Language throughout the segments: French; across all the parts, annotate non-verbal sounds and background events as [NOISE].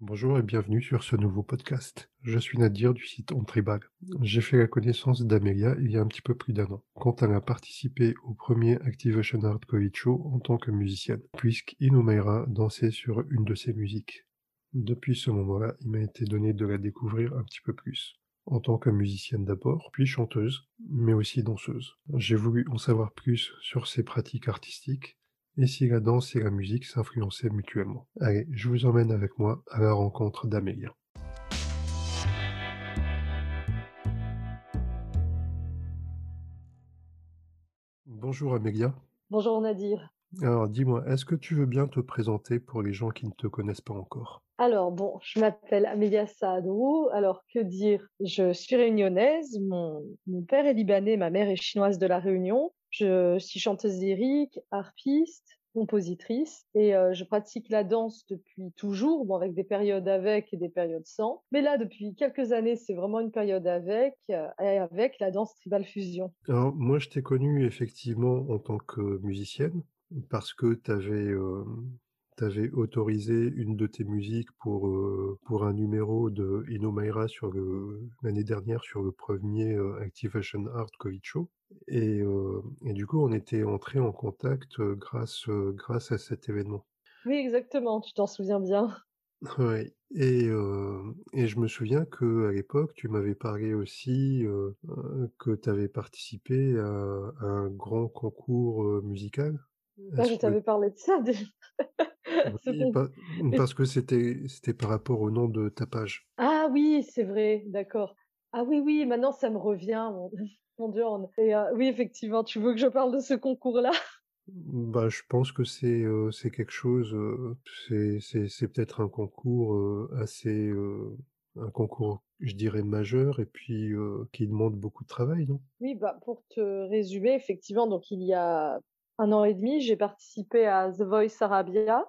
Bonjour et bienvenue sur ce nouveau podcast. Je suis Nadir du site On Tribal. J'ai fait la connaissance d'Amelia il y a un petit peu plus d'un an, quand elle a participé au premier Activation Art Covid Show en tant que musicienne, puisqu'Inumaira dansait sur une de ses musiques. Depuis ce moment-là, il m'a été donné de la découvrir un petit peu plus, en tant que musicienne d'abord, puis chanteuse, mais aussi danseuse. J'ai voulu en savoir plus sur ses pratiques artistiques, et si la danse et la musique s'influençaient mutuellement? Allez, je vous emmène avec moi à la rencontre d'Amélia. Bonjour Amélia. Bonjour Nadir. Alors dis-moi, est-ce que tu veux bien te présenter pour les gens qui ne te connaissent pas encore? Alors bon, je m'appelle Amélia Saadou. Alors que dire? Je suis réunionnaise, mon, mon père est libanais, ma mère est chinoise de la Réunion. Je suis chanteuse lyrique, harpiste, compositrice et euh, je pratique la danse depuis toujours, bon, avec des périodes avec et des périodes sans. Mais là, depuis quelques années, c'est vraiment une période avec, euh, avec la danse tribal fusion. Alors moi, je t'ai connue effectivement en tant que musicienne parce que tu avais euh, tu autorisé une de tes musiques pour, euh, pour un numéro de Inomaira sur le l'année dernière sur le premier euh, Activation Art Covid Show et euh, et du coup, on était entré en contact, grâce, grâce à cet événement. Oui, exactement, tu t'en souviens bien. [LAUGHS] Oui et et je me souviens qu'à l'époque, tu m'avais parlé aussi, que tu avais participé à un grand concours, musical? Ah, je t'avais parlé de ça déjà. [LAUGHS] Oui, parce que c'était c'était par rapport au nom de ta page. Ah oui, c'est vrai, d'accord. Ah oui, oui, maintenant ça me revient, mon, [LAUGHS] mon Dieu. Et euh, oui, effectivement, tu veux que je parle de ce concours-là? Bah, je pense que c'est, c'est quelque chose, heu, c'est c'est c'est peut-être un concours, assez, un concours, je dirais majeur et puis, qui demande beaucoup de travail, non? Oui, bah, pour te résumer, effectivement, donc il y a un an et demi, j'ai participé à The Voice Arabia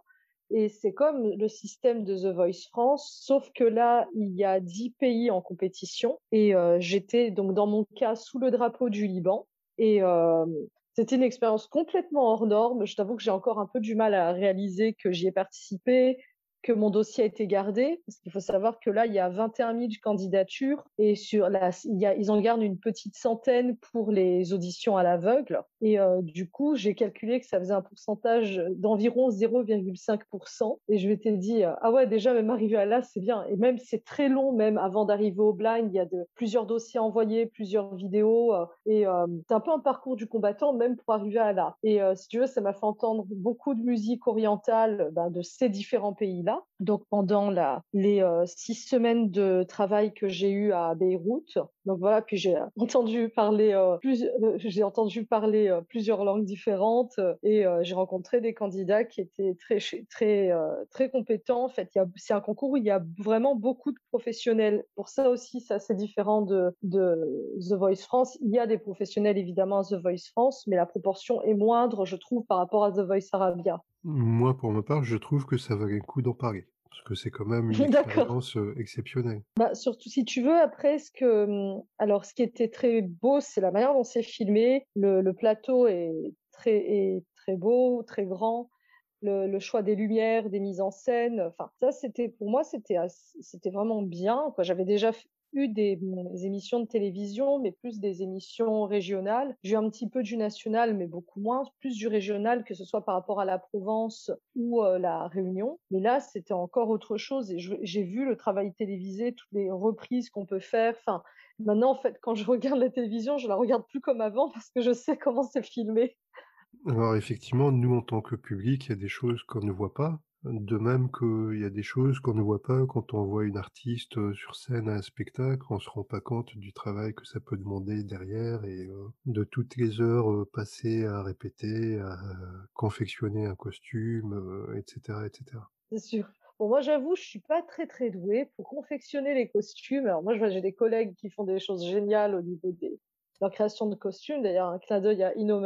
et c'est comme le système de The Voice France, sauf que là, il y a 10 pays en compétition. Et euh, j'étais donc dans mon cas sous le drapeau du Liban. Et euh, c'était une expérience complètement hors norme. Je t'avoue que j'ai encore un peu du mal à réaliser que j'y ai participé, que mon dossier a été gardé, parce qu'il faut savoir que là, il y a 21 000 candidatures et sur la, ils en gardent une petite centaine pour les auditions à l'aveugle. Et euh, du coup, j'ai calculé que ça faisait un pourcentage d'environ 0,5%. Et je m'étais dit, euh, ah ouais, déjà, même arriver à là, c'est bien. Et même, c'est très long, même avant d'arriver au blind, il y a de, plusieurs dossiers envoyés, plusieurs vidéos. Euh, et c'est un peu un parcours du combattant, même pour arriver à là. Et si tu veux, ça m'a fait entendre beaucoup de musique orientale ben, de ces différents pays-là. Donc pendant les euh, six semaines de travail que j'ai eu à Beyrouth, donc voilà, puis j'ai [LAUGHS] entendu parler euh, plus, euh, j'ai entendu parler plusieurs langues différentes et j'ai rencontré des candidats qui étaient très très très compétents. En fait, c'est un concours où il y a vraiment beaucoup de professionnels. Pour ça aussi, c'est assez différent de, de The Voice France. Il y a des professionnels évidemment à The Voice France, mais la proportion est moindre, je trouve, par rapport à The Voice Arabia. Moi, pour ma part, je trouve que ça valait le coup d'en parler, parce que c'est quand même une [LAUGHS] expérience, exceptionnelle. Bah, surtout si tu veux, après ce que, mmh, alors ce qui était très beau, c'est la manière dont c'est filmé. Le le plateau est très est très beau, très grand. Le le choix des lumières, des mises en scène, enfin ça c'était pour moi c'était c'était vraiment bien. J'avais déjà eu des, émissions de télévision, mais plus des émissions régionales. J'ai eu un petit peu du national, mais beaucoup moins, plus du régional, que ce soit par rapport à la Provence ou euh, la Réunion. Mais là, c'était encore autre chose. Et j'ai vu le travail télévisé, toutes les reprises qu'on peut faire. Enfin, maintenant, en fait, quand je regarde la télévision, je la regarde plus comme avant parce que je sais comment c'est filmé. Alors effectivement, nous, en tant que public, il y a des choses qu'on ne voit pas. De même qu'il y a des choses qu'on ne voit pas quand on voit une artiste, sur scène à un spectacle, on se rend pas compte du travail que ça peut demander derrière et de toutes les heures, passées à répéter, à confectionner un costume, et cetera et cetera. C'est sûr. Bon, moi, j'avoue, je suis pas très, très douée pour confectionner les costumes. Alors moi, j'ai des collègues qui font des choses géniales au niveau des leur création de costumes. D'ailleurs, un clin d'œil à Ino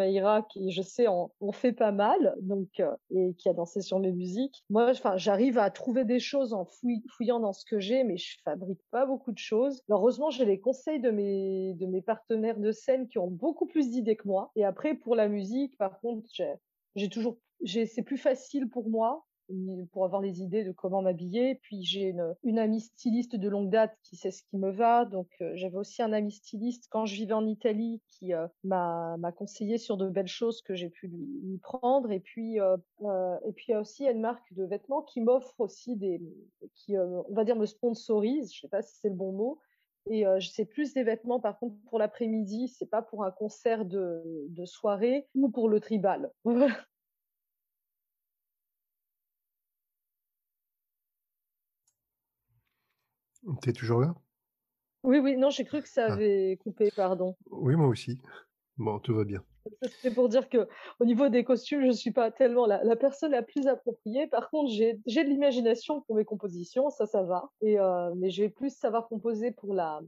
qui, je sais, en, fait pas mal, donc euh, et qui a dansé sur mes musiques. Moi, enfin, j'arrive à trouver des choses en fouillant dans ce que j'ai, mais je fabrique pas beaucoup de choses. heureusement, j'ai les conseils de mes de mes partenaires de scène qui ont beaucoup plus d'idées que moi. Et après, pour la musique, par contre, j'ai toujours, c'est plus facile pour moi pour avoir les idées de comment m'habiller. Puis j'ai une, amie styliste de longue date qui sait ce qui me va. Donc j'avais aussi un ami styliste quand je vivais en Italie qui m'a conseillé sur de belles choses que j'ai pu lui, prendre. Et puis et puis il y a aussi une marque de vêtements qui m'offre aussi des qui on va dire me sponsorise. Je sais pas si c'est le bon mot et c'est plus des vêtements, par contre, pour l'après-midi, c'est pas pour un concert de soirée ou pour le tribal. [LAUGHS] T'es toujours là? Oui, oui, non, j'ai cru que ça ah. avait coupé, pardon. Oui, moi aussi. Bon, tout va bien. C'est pour dire que au niveau des costumes, je suis pas tellement la, la personne la plus appropriée. Par contre, j'ai de l'imagination pour mes compositions, ça, ça va. Et mais je vais plus savoir composer pour la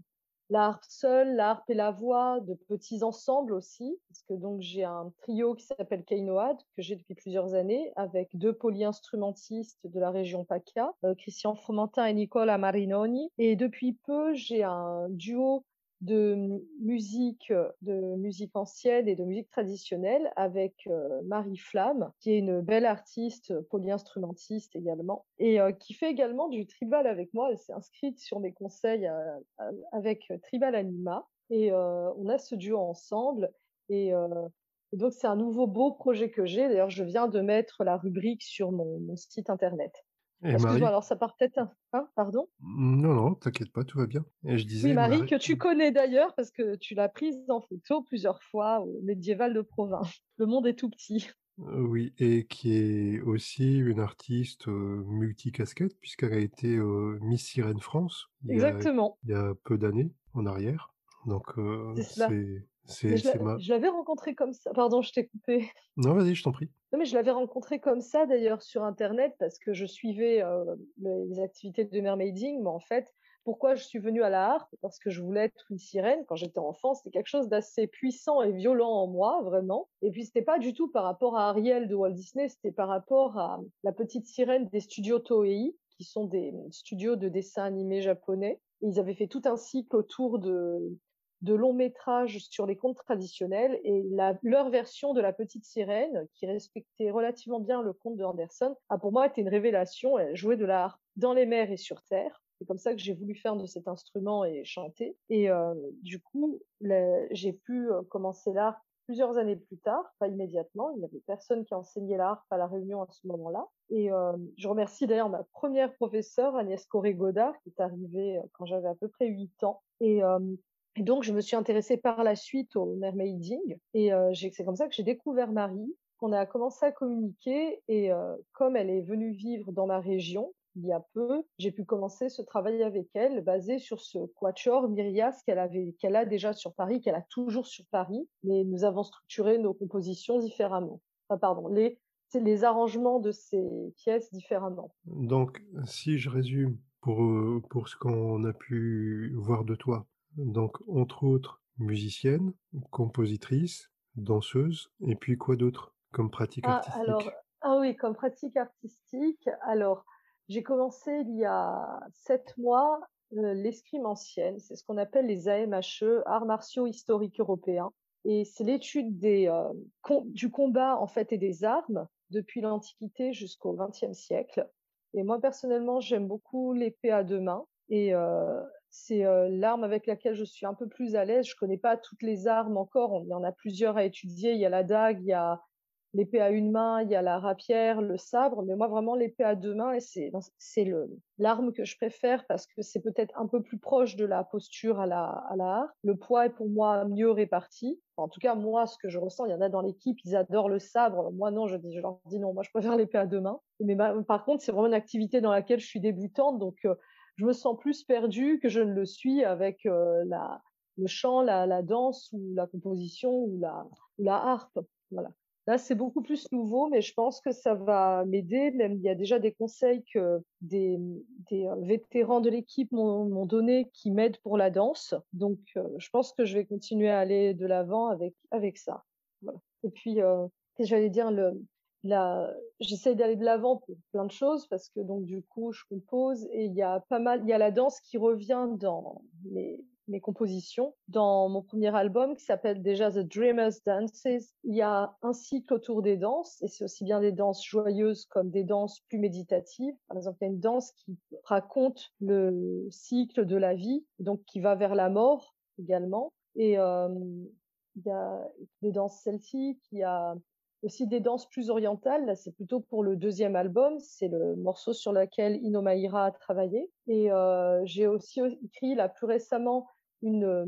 la harpe seule, la harpe et la voix, de petits ensembles aussi, parce que donc j'ai un trio qui s'appelle Keinoad, que j'ai depuis plusieurs années, avec deux polyinstrumentistes de la région PACA, euh, Christian Fromentin et Nicola Marinoni. Et depuis peu, j'ai un duo de musique, de musique ancienne et de musique traditionnelle avec euh, Marie Flamme, qui est une belle artiste polyinstrumentiste également, et euh, qui fait également du tribal avec moi. Elle s'est inscrite sur mes conseils euh, avec Tribal Anima, et on a ce duo ensemble. Et, donc c'est un nouveau beau projet que j'ai. D'ailleurs, je viens de mettre la rubrique sur mon site internet. Excuse-moi, alors ça part peut-être hein, pardon? Non, non, t'inquiète pas, tout va bien. Et je disais, oui, Marie, que tu connais d'ailleurs, parce que tu l'as prise en photo plusieurs fois au Médiéval de province. [LAUGHS] Le monde est tout petit. Euh, oui, et qui est aussi une artiste euh, multicasquette, puisqu'elle a été euh, Miss Sirène France Exactement. il y a peu d'années en arrière. Donc, c'est je l'avais rencontré comme ça. Pardon, je t'ai coupé. [LAUGHS] Non, vas-y, je t'en prie. Non, mais je l'avais rencontré comme ça d'ailleurs sur Internet parce que je suivais les activités de mermaiding. Mais en fait, pourquoi je suis venue à la harpe? Parce que je voulais être une sirène quand j'étais enfant. C'était quelque chose d'assez puissant et violent en moi, vraiment. Et puis, c'était pas du tout par rapport à Ariel de Walt Disney, c'était par rapport à la petite sirène des studios Toei, qui sont des studios de dessin animé japonais. ils avaient fait tout un cycle autour de de longs métrages sur les contes traditionnels et leur version de la petite sirène, qui respectait relativement bien le conte de Anderson, a pour moi été une révélation. Elle jouait de l'art dans les mers et sur terre. C'est comme ça que j'ai voulu faire de cet instrument et chanter. Et euh, du coup, j'ai pu euh, commencer l'art plusieurs années plus tard, pas immédiatement. Il n'y avait personne qui enseignait l'art à la Réunion à ce moment-là. Et euh, je remercie d'ailleurs ma première professeure, Agnès Corré-Godard, qui est arrivée quand j'avais à peu près 8 ans. Et et donc, je me suis intéressée par la suite au mermaiding. Et euh, c'est comme ça que j'ai découvert Marie, qu'on a commencé à communiquer. Et euh, comme elle est venue vivre dans ma région, il y a peu, j'ai pu commencer ce travail avec elle, basé sur ce quatuor Myrias qu'elle a déjà sur Paris, qu'elle a toujours sur Paris, mais nous avons structuré nos compositions différemment. Enfin, pardon, les, arrangements de ces pièces différemment. Donc, si je résume pour, euh, pour ce qu'on a pu voir de toi, donc, entre autres, musicienne, compositrice, danseuse, et puis quoi d'autre comme pratique ah, artistique? alors, ah oui, comme pratique artistique. Alors, j'ai commencé il y a sept mois euh, l'escrime ancienne. C'est ce qu'on appelle les AMHE, arts martiaux historiques européens. Et c'est l'étude des, euh, du combat en fait et des armes depuis l'Antiquité jusqu'au XXe siècle. Et moi personnellement, j'aime beaucoup l'épée à deux mains. Et euh, c'est l'arme avec laquelle je suis un peu plus à l'aise. Je connais pas toutes les armes encore. Il y en a plusieurs à étudier. Il y a la dague, il y a l'épée à une main, il y a la rapière, le sabre. Mais moi, vraiment, l'épée à deux mains, c'est, l'arme que je préfère parce que c'est peut-être un peu plus proche de la posture à la, à la Le poids est pour moi mieux réparti. en tout cas, moi, ce que je ressens, il y en a dans l'équipe, ils adorent le sabre. Moi, non, je, je leur dis non. Moi, je préfère l'épée à deux mains. Mais par contre, c'est vraiment une activité dans laquelle je suis débutante. Donc, je me sens plus perdue que je ne le suis avec euh, le chant, la, danse ou la composition ou la, harpe. Voilà. Là, c'est beaucoup plus nouveau, mais je pense que ça va m'aider. Même il y a déjà des conseils que des, euh, vétérans de l'équipe m'ont donné qui m'aident pour la danse. Donc, euh, je pense que je vais continuer à aller de l'avant avec avec ça. Voilà. Et puis, j'allais dire le là, j'essaie d'aller de l'avant pour plein de choses parce que donc du coup je compose et il y a pas mal, il y a la danse qui revient dans mes mes compositions. Dans mon premier album qui s'appelle déjà The Dreamers Dances, il y a un cycle autour des danses et c'est aussi bien des danses joyeuses comme des danses plus méditatives. Par exemple, il y a une danse qui raconte le cycle de la vie, donc qui va vers la mort également. Et euh, il y a des danses celtiques, il y a aussi des danses plus orientales. Là, c'est plutôt pour le deuxième album. C'est le morceau sur lequel Inomaira a travaillé. Et euh, j'ai aussi écrit là plus récemment une, euh,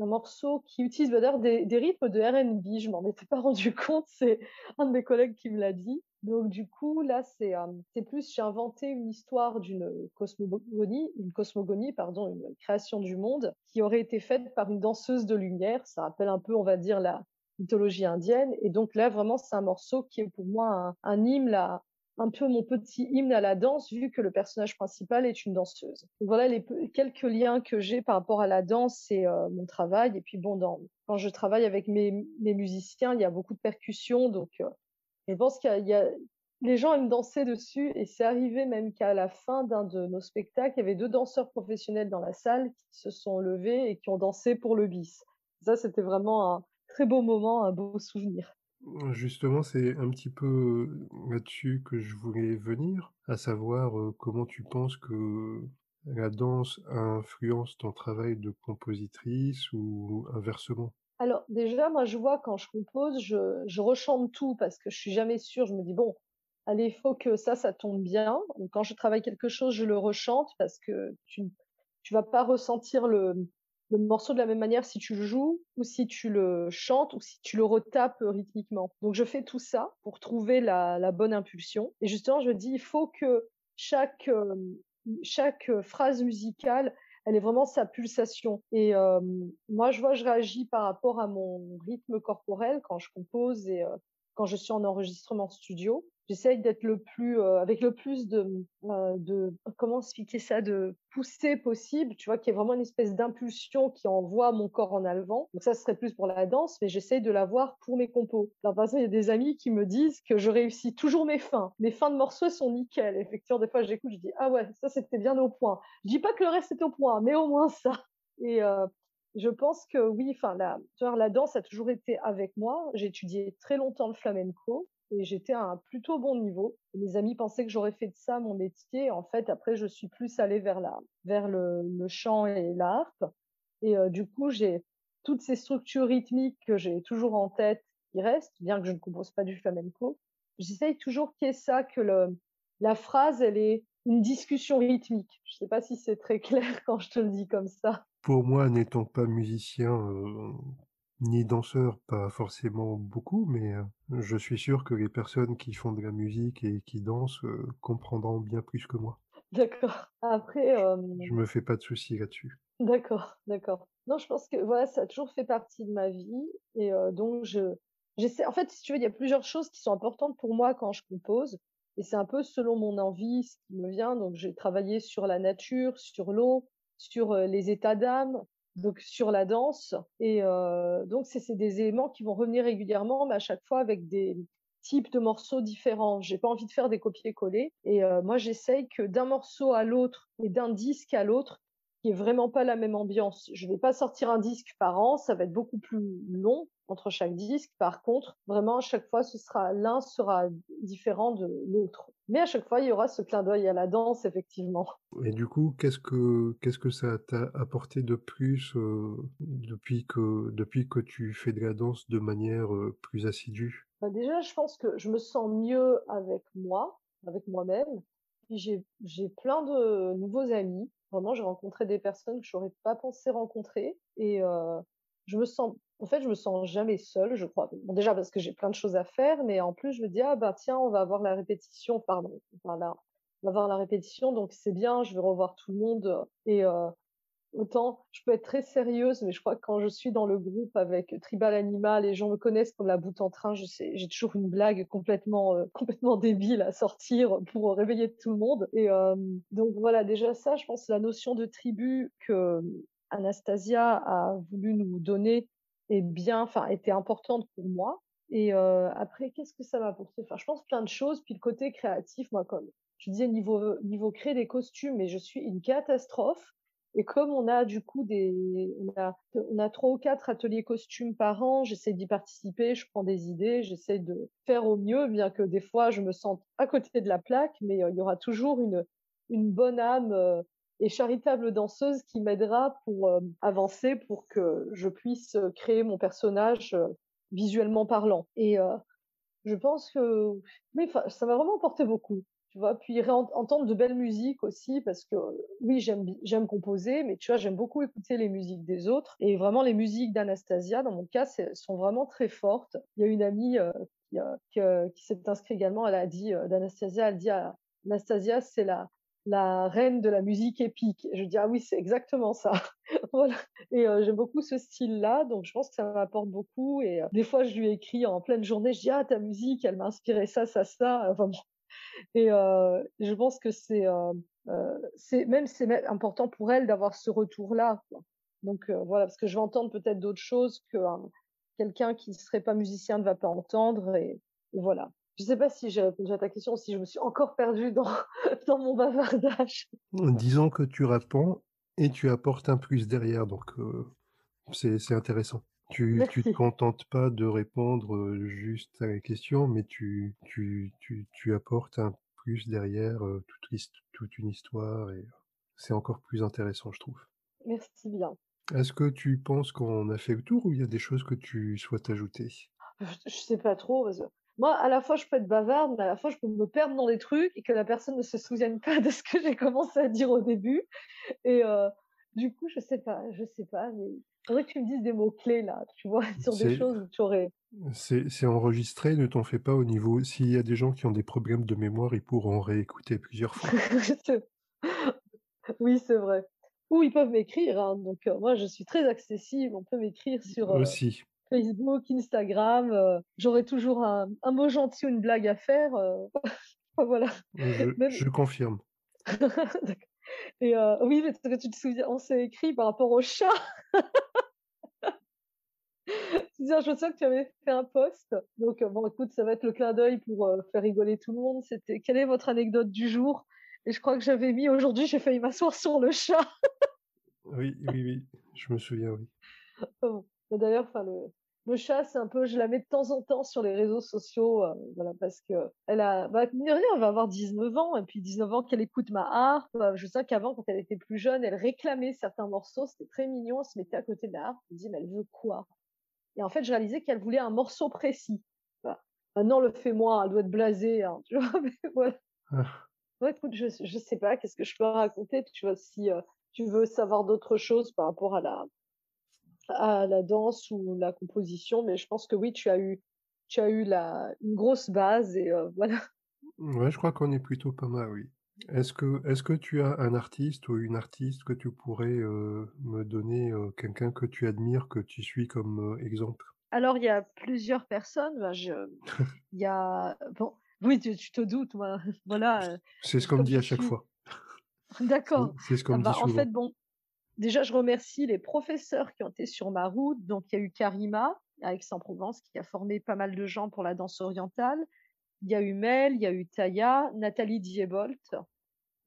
un morceau qui utilise d'ailleurs des, des rythmes de R&B. Je m'en étais pas rendu [LAUGHS] compte. C'est un de mes collègues qui me l'a dit. Donc du coup là c'est euh, c'est plus j'ai inventé une histoire d'une cosmogonie une cosmogonie pardon une création du monde qui aurait été faite par une danseuse de lumière ça rappelle un peu on va dire la mythologie indienne. Et donc là, vraiment, c'est un morceau qui est pour moi un, hymne, là, un peu mon petit hymne à la danse, vu que le personnage principal est une danseuse. voilà les quelques liens que j'ai par rapport à la danse et euh, mon travail. Et puis bon, dans, quand je travaille avec mes, mes, musiciens, il y a beaucoup de percussions, donc euh, je pense qu'il y, a les gens aiment danser dessus et c'est arrivé même qu'à la fin d'un de nos spectacles, il y avait deux danseurs professionnels dans la salle qui se sont levés et qui ont dansé pour le bis. Ça, c'était vraiment un, très beau moment, un beau souvenir. Justement, c'est un petit peu là-dessus que je voulais venir, à savoir comment tu penses que la danse influence ton travail de compositrice ou inversement? Alors déjà, moi je vois quand je compose, je, je rechante tout parce que je suis jamais sûre, je me dis bon, allez, il faut que ça, ça tombe bien. Donc, quand je travaille quelque chose, je le rechante parce que tu tu vas pas ressentir le, le morceau de la même manière si tu le joues ou si tu le chantes ou si tu le retapes rythmiquement. Donc je fais tout ça pour trouver la, bonne impulsion. Et justement, je dis, il faut que chaque, euh, chaque phrase musicale, elle ait vraiment sa pulsation. Et euh, moi, je vois, je réagis par rapport à mon rythme corporel quand je compose et euh, quand je suis en enregistrement studio j'essaye d'être le plus euh, avec le plus de euh, de comment expliquer ça de pousser possible tu vois qu'il y ait vraiment une espèce d'impulsion qui envoie mon corps en avant. Donc ça serait plus pour la danse mais j'essaye de l'avoir pour mes compos. Alors par exemple il y a des amis qui me disent que je réussis toujours mes fins. Mes fins de morceaux sont nickel. Effectivement des fois j'écoute je dis ah ouais ça c'était bien au point. Je dis pas que le reste est au point mais au moins ça. Euh, je pense que oui, enfin la, la danse a toujours été avec moi. J'ai étudié très longtemps le flamenco et j'étais à un plutôt bon niveau. mes amis pensaient que j'aurais fait de ça mon métier. En fait, après, je suis plus allée vers la, vers le, le chant et l'harpe. Et euh, du coup, j'ai toutes ces structures rythmiques que j'ai toujours en tête qui restent, bien que je ne compose pas du flamenco. J'essaye toujours qu'il y ait ça, que le, la phrase, elle est une discussion rythmique. Je sais pas si c'est très [LAUGHS] clair quand je te le dis comme ça. Pour moi, n'étant pas musicien, ni danseur, pas forcément beaucoup, mais je suis sûr que les personnes qui font de la musique et qui dansent, comprendront bien plus que moi. D'accord. Après, Je me fais pas de soucis là-dessus. D'accord, d'accord. Non, je pense que voilà, ça a toujours fait partie de ma vie et donc je j'essaie en fait, si tu veux, il y a plusieurs choses qui sont importantes pour moi quand je compose et c'est un peu selon mon envie, ce qui me vient. Donc j'ai travaillé sur la nature, sur l'eau, sur, les états d'âme, donc sur la danse. Et euh, donc, c'est des éléments qui vont revenir régulièrement, mais à chaque fois avec des types de morceaux différents. J'ai pas envie de faire des copier-coller. Et euh, moi, j'essaye que d'un morceau à l'autre et d'un disque à l'autre, qui est vraiment pas la même ambiance. Je vais pas sortir un disque par an, ça va être beaucoup plus long entre chaque disque. Par contre, vraiment à chaque fois, ce sera l'un sera différent de l'autre. Mais à chaque fois, il y aura ce clin d'œil à la danse, effectivement. Et du coup, qu'est-ce que qu'est-ce que ça t'a apporté de plus euh, depuis que depuis que tu fais de la danse de manière euh, plus assidue? Bah Déjà, je pense que je me sens mieux avec moi, avec moi-même. J'ai j'ai plein de nouveaux amis Vraiment, j'ai rencontré des personnes que je n'aurais pas pensé rencontrer et euh, je me sens, en fait, je me sens jamais seule, je crois. Déjà parce que j'ai plein de choses à faire, mais en plus, je me dis, ah bah tiens, on va avoir la répétition, pardon, on va avoir la répétition, donc c'est bien, je vais revoir tout le monde et euh, Autant je peux être très sérieuse, mais je crois que quand je suis dans le groupe avec Tribal Animal, les gens me connaissent comme la boute en train. J'ai toujours une blague complètement euh, [LAUGHS] complètement débile à sortir pour réveiller tout le monde. Et euh, donc voilà, déjà ça, je pense la notion de tribu que Anastasia a voulu nous donner est bien, enfin était importante pour moi. Et euh, après, qu'est-ce que ça m'a apporté? Enfin, je pense plein de choses. Puis le côté créatif, moi, comme je disais niveau créer des costumes, mais je suis une catastrophe. Et comme on a du coup des, on a, trois ou quatre ateliers costumes par an, j'essaie d'y participer, je prends des idées, j'essaie de faire au mieux, bien que des fois je me sente à côté de la plaque, mais euh, il y aura toujours une, une bonne âme euh, et charitable danseuse qui m'aidera pour euh, avancer, pour que je puisse créer mon personnage visuellement parlant. Et je pense que, mais ça m'a vraiment porté beaucoup tu vois. Puis entendre de belles musiques aussi parce que oui j'aime j'aime composer mais tu vois j'aime beaucoup écouter les musiques des autres. Et vraiment les musiques d'Anastasia dans mon cas sont vraiment très fortes. Il y a une amie euh, qui, euh, qui, s'est inscrite également. Elle a dit euh, d'Anastasia elle dit ah, Anastasia c'est la la reine de la musique épique. je dis ah oui, c'est exactement ça. [LAUGHS] voilà. Et j'aime beaucoup ce style-là, donc je pense que ça m'apporte beaucoup. Et des fois, je lui écris en pleine journée, je dis ah ta musique, elle m'a inspiré ça, ça, ça. [LAUGHS] Enfin, et euh, je pense que c'est euh, euh, c'est même c'est important pour elle d'avoir ce retour-là. Donc voilà, parce que je vais entendre peut-être d'autres choses que quelqu'un qui ne serait pas musicien ne va pas entendre. Et, voilà. Je ne sais pas si j'ai répondu à ta question, si je me suis encore perdue dans, [LAUGHS] dans mon bavardage. Disons que tu réponds et tu apportes un plus derrière, donc c'est intéressant. Tu ne te contentes pas de répondre juste à la question, mais tu, tu, tu, tu apportes un plus derrière toute, toute une histoire et c'est encore plus intéressant, je trouve. Merci bien. Est-ce que tu penses qu'on a fait le tour ou il y a des choses que tu souhaites ajouter? Je ne sais pas trop. Moi, à la fois, je peux être bavarde, mais à la fois, je peux me perdre dans des trucs et que la personne ne se souvienne pas de ce que j'ai commencé à dire au début. Et du coup, je sais pas, je sais pas, mais faudrait que tu me dises des mots-clés là, tu vois, [LAUGHS] sur des choses où tu aurais. C'est enregistré, ne t'en fais pas au niveau. S'il y a des gens qui ont des problèmes de mémoire, ils pourront réécouter plusieurs fois. [LAUGHS] oui, c'est vrai. Ou ils peuvent m'écrire, hein, donc euh, moi je suis très accessible, on peut m'écrire sur euh, Facebook, Instagram. Euh, j'aurai toujours un, mot gentil ou une blague à faire. [LAUGHS] voilà. Je, confirme. [LAUGHS] Et oui, mais tu te souviens, on s'est écrit par rapport au chat. [LAUGHS] je sais que tu avais fait un post. Donc, bon, écoute, ça va être le clin d'œil pour faire rigoler tout le monde. C'était quelle est votre anecdote du jour? Et je crois que j'avais mis aujourd'hui, j'ai failli m'asseoir sur le chat. oui, oui, oui, je me souviens, oui. D'ailleurs, enfin, le, le chat, c'est un peu, je la mets de temps en temps sur les réseaux sociaux, euh, voilà, parce que elle a, bah, rien, elle va avoir 19 ans, et puis 19 ans qu'elle écoute ma harpe. Euh, je sais qu'avant, quand elle était plus jeune, elle réclamait certains morceaux, c'était très mignon, elle se mettait à côté de la harpe, elle me dit, mais elle veut quoi? Et en fait, je réalisais qu'elle voulait un morceau précis. Maintenant, le fait moi, elle doit être blasée, hein, [LAUGHS] tu vois, mais voilà. Ah. écoute, je, je sais pas, qu'est-ce que je peux raconter, tu vois, si euh, tu veux savoir d'autres choses par rapport à la, à la danse ou la composition, mais je pense que oui, tu as eu, tu as eu la, une grosse base et euh, [LAUGHS] voilà. Ouais, je crois qu'on est plutôt pas mal, oui. Est-ce que, est-ce que tu as un artiste ou une artiste que tu pourrais euh, me donner, euh, quelqu'un que tu admires, que tu suis comme exemple? Alors, il y a plusieurs personnes. Ben, je... il y a, bon, oui, tu, te doutes, moi. [LAUGHS] voilà. C'est ce qu'on me dit à chaque fois. [LAUGHS] D'accord. C'est ce qu'on me ah dit souvent. En fait, bon, déjà, je remercie les professeurs qui ont été sur ma route. Donc, il y a eu Karima à Aix-en-Provence qui a formé pas mal de gens pour la danse orientale. Il y a eu Mel, il y a eu Taya, Nathalie Diebolt,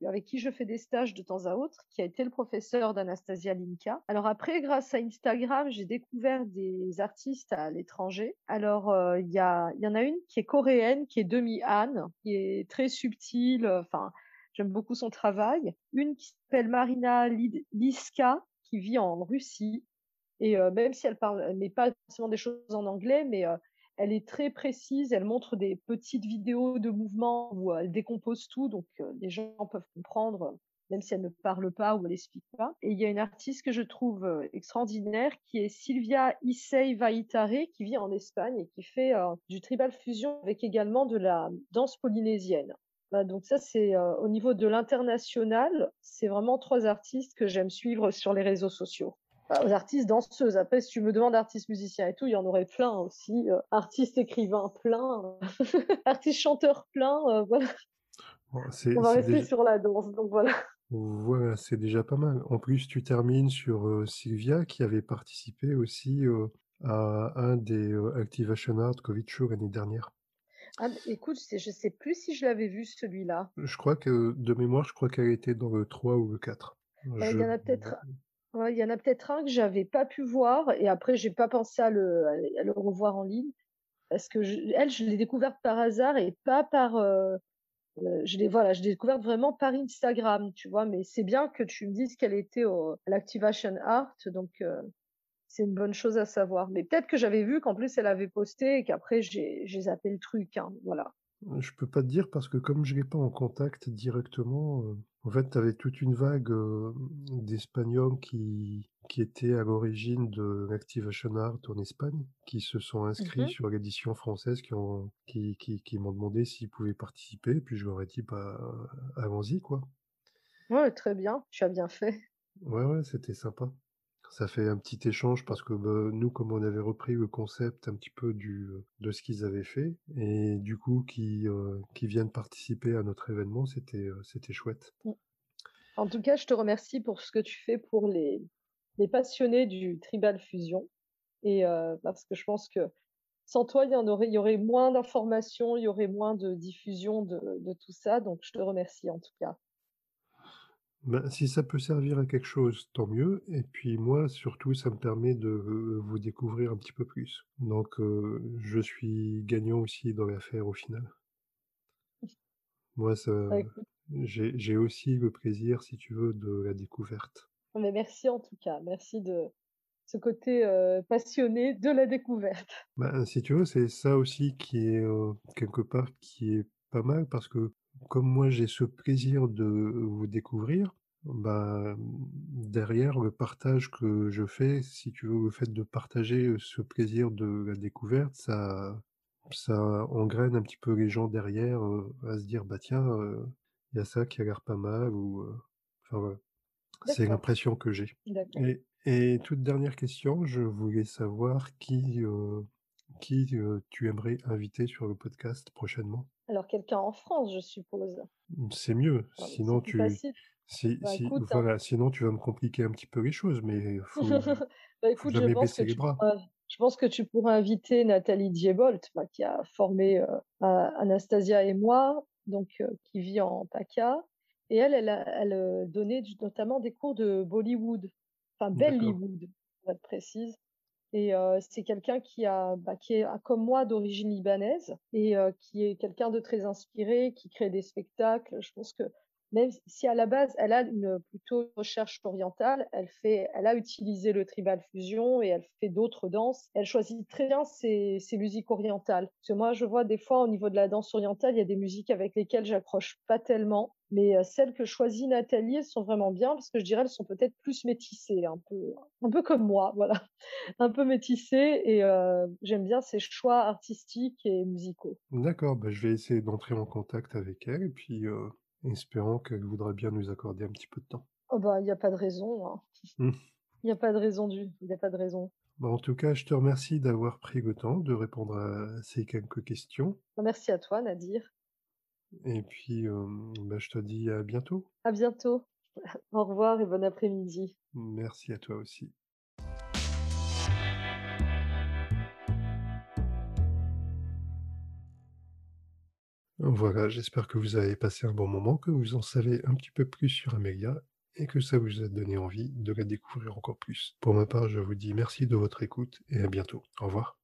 avec qui je fais des stages de temps à autre, qui a été le professeur d'Anastasia Linka. Alors après, grâce à Instagram, j'ai découvert des artistes à l'étranger. Alors euh, il y, y en a une qui est coréenne, qui est demi-Han, qui est très subtile. Enfin, J'aime beaucoup son travail. Une qui s'appelle Marina Liska, qui vit en Russie. Et euh, même si elle parle, mais pas forcément des choses en anglais, mais euh, elle est très précise. Elle montre des petites vidéos de mouvements où elle décompose tout, donc euh, les gens peuvent comprendre, même si elle ne parle pas ou elle n'explique pas. Et il y a une artiste que je trouve extraordinaire qui est Silvia Issei Vaitare, qui vit en Espagne et qui fait du tribal fusion avec également de la danse polynésienne. Bah, donc ça, c'est euh, au niveau de l'international, c'est vraiment trois artistes que j'aime suivre sur les réseaux sociaux. Bah, artistes danseuses. Après, si tu me demandes artistes musiciens et tout, il y en aurait plein aussi. Euh, artistes écrivains plein, [LAUGHS] artistes chanteurs plein. Euh, voilà. On va rester sur la danse, donc voilà. Voilà, c'est déjà pas mal. En plus, tu termines sur Sylvia qui avait participé aussi à un des Activation Art Covid Show l'année dernière. Ah, écoute, je sais plus si je l'avais vu celui-là. Je crois que, de mémoire, je crois qu'elle était dans le 3 ou le 4. Heu, il Je y en a peut-être ouais, il y en a peut-être un que j'avais pas pu voir et après j'ai pas pensé à le à revoir en ligne parce que je elle, je l'ai découverte par hasard et pas par, heu heu, je l'ai voilà, je l'ai découverte vraiment par Instagram, tu vois? Mais c'est bien que tu me dises qu'elle était au à l'Activation Art donc heu, c'est une bonne chose à savoir. Mais peut-être que j'avais vu qu'en plus elle avait posté et qu'après j'ai j'ai zappé le truc, hein, voilà. Heu, je peux pas te dire parce que comme je l'ai pas en contact directement, heu, en fait, tu avais toute une vague, hem, d'Espagnols qui qui étaient à l'origine de l'Activation Art en Espagne, qui se sont inscrits mh. sur l'édition française, qui ont qui qui qui m'ont demandé s'ils pouvaient participer, puis je leur ai dit: «Bah, allons-y, quoi». Ouais, très bien, tu as bien fait. Ouais, ouais, c'était sympa. Ça fait un petit échange parce que, bah, nous, comme on avait repris le concept un petit peu heu, de ce qu'ils avaient fait et du coup qui, heu, qui viennent participer à notre événement, c'était, heu, c'était chouette. Mmh. En tout cas, je te remercie pour ce que tu fais pour les les passionnés du tribal fusion et parce que je pense que sans toi, il y en aurait il y aurait moins d'informations, il y aurait moins de diffusion de tout ça, donc je te remercie en tout cas. Ben, si ça peut servir à quelque chose, tant mieux et puis moi, surtout, ça me permet de, heu, vous découvrir un petit peu plus. Donc heu, je suis gagnant aussi dans l'affaire au final. Moi, ça Bah, écoute j'ai j'ai aussi le plaisir, si tu veux, de la découverte. mais merci en tout cas, merci de ce côté, heu, passionné de la découverte. Bah, si tu veux, c'est ça aussi qui est, quelque part, qui est pas mal parce que comme moi j'ai ce plaisir de vous découvrir, bah, derrière le partage que je fais, si tu veux, le fait de partager, ce plaisir de la découverte, ça ça engraine un petit peu les gens derrière, à se dire: «Bah, tiens, il y a ça qui a l'air pas mal» ou enfin voilà. C'est l'impression que j'ai. Et et toute dernière question, je voulais savoir qui, qui, tu aimerais inviter sur le podcast prochainement? Alors quelqu'un en France, je suppose? C'est mieux, sinon tu si Bah, si écoute, hein. voilà, sinon tu vas me compliquer un petit peu les choses, mais faut [LAUGHS] Bah, faut je pense que baisser les tu bras. pourras je pense que tu pourras inviter Nathalie Diebold, bah, qui a formé, heu, A Anastasia et moi, donc heu, qui vit en PACA. Et elle, elle a elle, donnait du notamment des cours de Bollywood, enfin D'accord, Bellywood pour être précise et heu, c'est quelqu'un qui a, bah, qui est, comme moi d'origine libanaise et heu, qui est quelqu'un de très inspiré, qui crée des spectacles. Je pense que même si à la base elle a une plutôt recherche orientale, elle fait elle a utilisé le tribal fusion et elle fait d'autres danses. Elle choisit très bien ses musiques orientales. Parce que moi, je vois des fois au niveau de la danse orientale, il y a des musiques avec lesquelles j'accroche pas tellement, mais heu, celles que choisit Nathalie, elles sont vraiment bien parce que je dirais elles sont peut-être plus métissées, un peu un peu comme moi, [LAUGHS] voilà. Un peu métissé et heu, j'aime bien ses choix artistiques et musicaux. d'accord, bah, je vais essayer d'entrer en contact avec elle et puis, heu, espérant qu'elle voudra bien nous accorder un petit peu de temps. Oh bah, il y a pas de raison, hein. Mmh. Il y a pas de raison du il y a pas de raison. Bah, en tout cas, je te remercie d'avoir pris le temps de répondre à ces quelques questions merci à toi Nadir. et puis, hem, bah, je te dis à bientôt. À bientôt. [LAUGHS] Au revoir et bon après-midi. Merci à toi aussi. Voilà, j'espère que vous avez passé un bon moment, que vous en savez un petit peu plus sur Amélia et que ça vous a donné envie de la découvrir encore plus. Pour ma part, je vous dis merci de votre écoute et à bientôt. Au revoir.